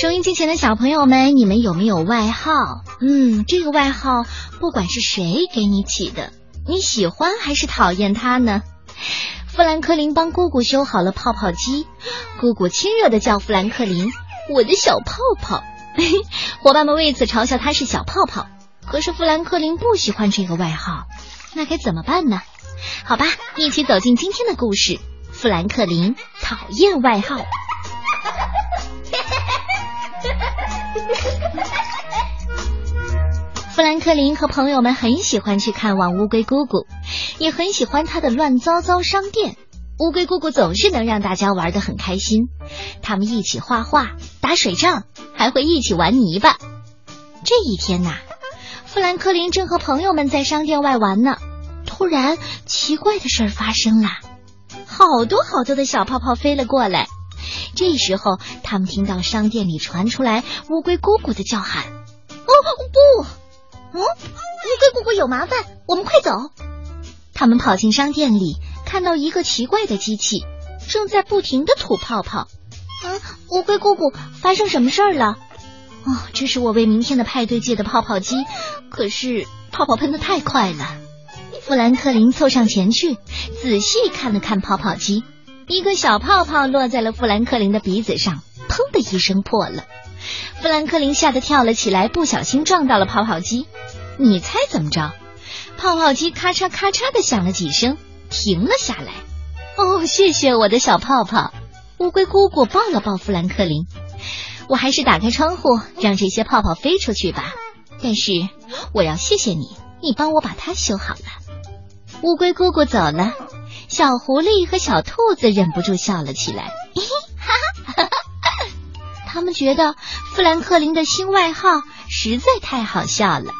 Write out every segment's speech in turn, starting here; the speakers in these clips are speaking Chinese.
收音机前的小朋友们，你们有没有外号？嗯，这个外号不管是谁给你起的，你喜欢还是讨厌他呢？富兰克林帮姑姑修好了泡泡机，姑姑亲热的叫富兰克林“我的小泡泡”，伙伴们为此嘲笑他是小泡泡。可是富兰克林不喜欢这个外号，那该怎么办呢？好吧，一起走进今天的故事。富兰克林讨厌外号。富兰克林和朋友们很喜欢去看望乌龟姑姑，也很喜欢他的乱糟糟商店。乌龟姑姑总是能让大家玩得很开心，他们一起画画、打水仗，还会一起玩泥巴。这一天呐，富兰克林正和朋友们在商店外玩呢，突然奇怪的事儿发生了，好多好多的小泡泡飞了过来。这时候，他们听到商店里传出来乌龟姑姑的叫喊：“哦不！”嗯，乌龟姑姑有麻烦，我们快走。他们跑进商店里，看到一个奇怪的机器正在不停的吐泡泡。嗯，乌龟姑姑，发生什么事儿了？哦，这是我为明天的派对借的泡泡机，可是泡泡喷的太快了。富兰克林凑上前去，仔细看了看泡泡机，一个小泡泡落在了富兰克林的鼻子上，砰的一声破了。富兰克林吓得跳了起来，不小心撞到了泡泡机。你猜怎么着？泡泡机咔嚓咔嚓的响了几声，停了下来。哦，谢谢我的小泡泡。乌龟姑姑抱了抱富兰克林。我还是打开窗户，让这些泡泡飞出去吧。但是我要谢谢你，你帮我把它修好了。乌龟姑姑走了，小狐狸和小兔子忍不住笑了起来。哈哈哈哈。他们觉得富兰克林的新外号实在太好笑了。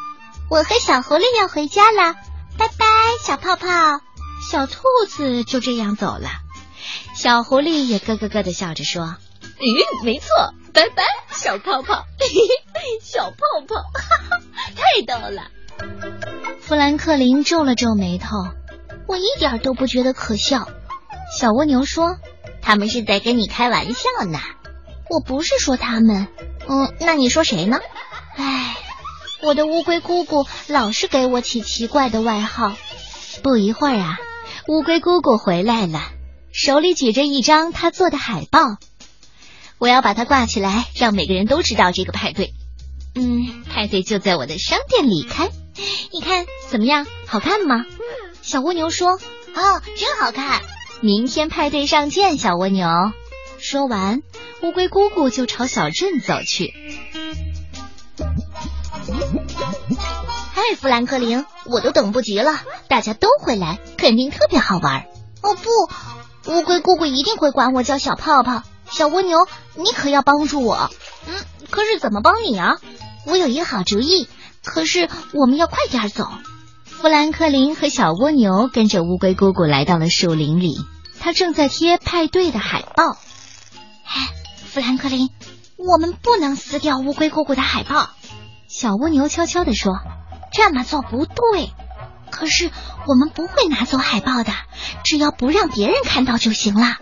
我和小狐狸要回家了，拜拜，小泡泡。小兔子就这样走了，小狐狸也咯咯咯的笑着说：“嗯，没错，拜拜，小泡泡，小泡泡，哈哈，太逗了。”富兰克林皱了皱眉头，我一点都不觉得可笑。小蜗牛说：“他们是在跟你开玩笑呢。”我不是说他们，嗯，那你说谁呢？唉，我的乌龟姑姑老是给我起奇怪的外号。不一会儿啊，乌龟姑姑回来了，手里举着一张她做的海报。我要把它挂起来，让每个人都知道这个派对。嗯，派对就在我的商店里开，你看怎么样？好看吗？小蜗牛说：“哦，真好看。”明天派对上见，小蜗牛。说完，乌龟姑姑就朝小镇走去。嗨，富兰克林，我都等不及了，大家都会来，肯定特别好玩。哦不，乌龟姑姑一定会管我叫小泡泡。小蜗牛，你可要帮助我。嗯，可是怎么帮你啊？我有一个好主意，可是我们要快点走。富兰克林和小蜗牛跟着乌龟姑姑来到了树林里，他正在贴派对的海报。哎，富兰克林，我们不能撕掉乌龟姑姑的海报。小蜗牛悄悄地说：“这么做不对。可是我们不会拿走海报的，只要不让别人看到就行了。”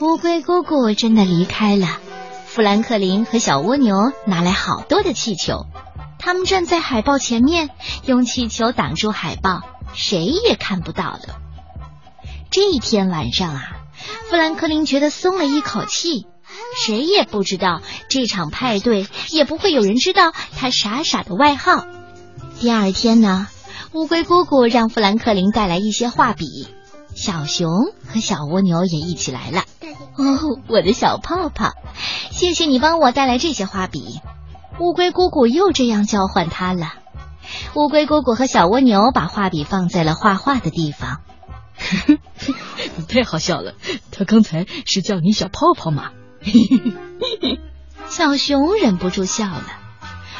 乌龟姑姑真的离开了。富兰克林和小蜗牛拿来好多的气球，他们站在海报前面，用气球挡住海报，谁也看不到的。这一天晚上啊。富兰克林觉得松了一口气，谁也不知道这场派对，也不会有人知道他傻傻的外号。第二天呢，乌龟姑姑让富兰克林带来一些画笔，小熊和小蜗牛也一起来了。哦，我的小泡泡，谢谢你帮我带来这些画笔。乌龟姑姑又这样叫唤他了。乌龟姑姑和小蜗牛把画笔放在了画画的地方。太好笑了！他刚才是叫你小泡泡吗？小熊忍不住笑了。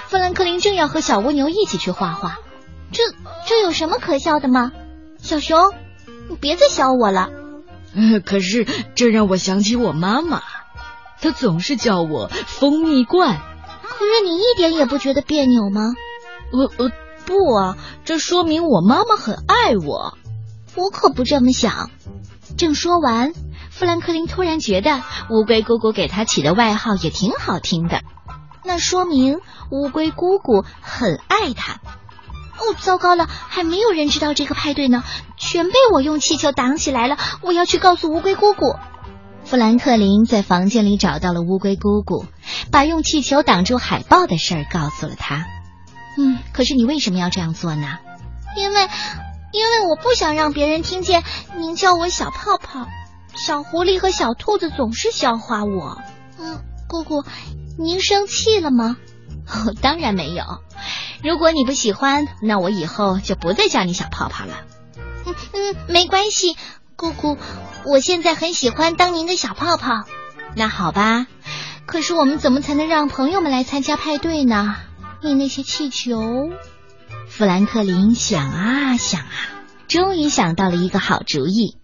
富兰克林正要和小蜗牛一起去画画，这这有什么可笑的吗？小熊，你别再笑我了。可是这让我想起我妈妈，她总是叫我蜂蜜罐。可是你一点也不觉得别扭吗？呃呃，不啊，这说明我妈妈很爱我。我可不这么想。正说完，富兰克林突然觉得乌龟姑姑给他起的外号也挺好听的，那说明乌龟姑姑很爱他。哦，糟糕了，还没有人知道这个派对呢，全被我用气球挡起来了。我要去告诉乌龟姑姑。富兰克林在房间里找到了乌龟姑姑，把用气球挡住海豹的事儿告诉了他。嗯，可是你为什么要这样做呢？因为，因为我不想让别人听见您叫我小泡泡。小狐狸和小兔子总是笑话我。嗯，姑姑，您生气了吗？哦，当然没有。如果你不喜欢，那我以后就不再叫你小泡泡了。嗯嗯，没关系，姑姑，我现在很喜欢当您的小泡泡。那好吧，可是我们怎么才能让朋友们来参加派对呢？你那些气球，富兰克林想啊想啊，终于想到了一个好主意。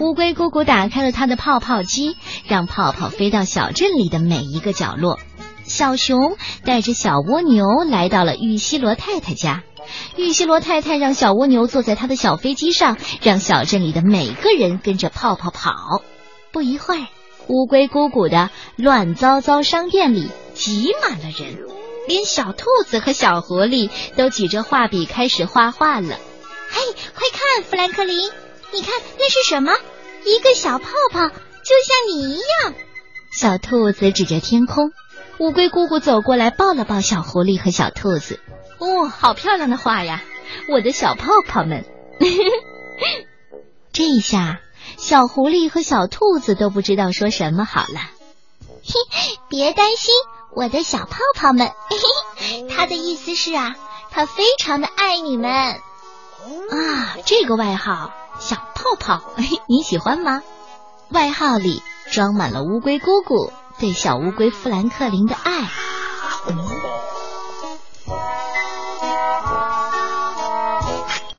乌龟姑姑打开了她的泡泡机，让泡泡飞到小镇里的每一个角落。小熊带着小蜗牛来到了玉西罗太太家，玉西罗太太让小蜗牛坐在她的小飞机上，让小镇里的每个人跟着泡泡跑。不一会儿，乌龟姑姑的乱糟糟商店里挤满了人，连小兔子和小狐狸都举着画笔开始画画了。嘿，快看，富兰克林！你看那是什么？一个小泡泡，就像你一样。小兔子指着天空，乌龟姑姑走过来抱了抱小狐狸和小兔子。哦，好漂亮的画呀！我的小泡泡们。这一下，小狐狸和小兔子都不知道说什么好了。嘿，别担心，我的小泡泡们。嘿嘿，他的意思是啊，他非常的爱你们。啊，这个外号。小泡泡，你喜欢吗？外号里装满了乌龟姑姑对小乌龟富兰克林的爱。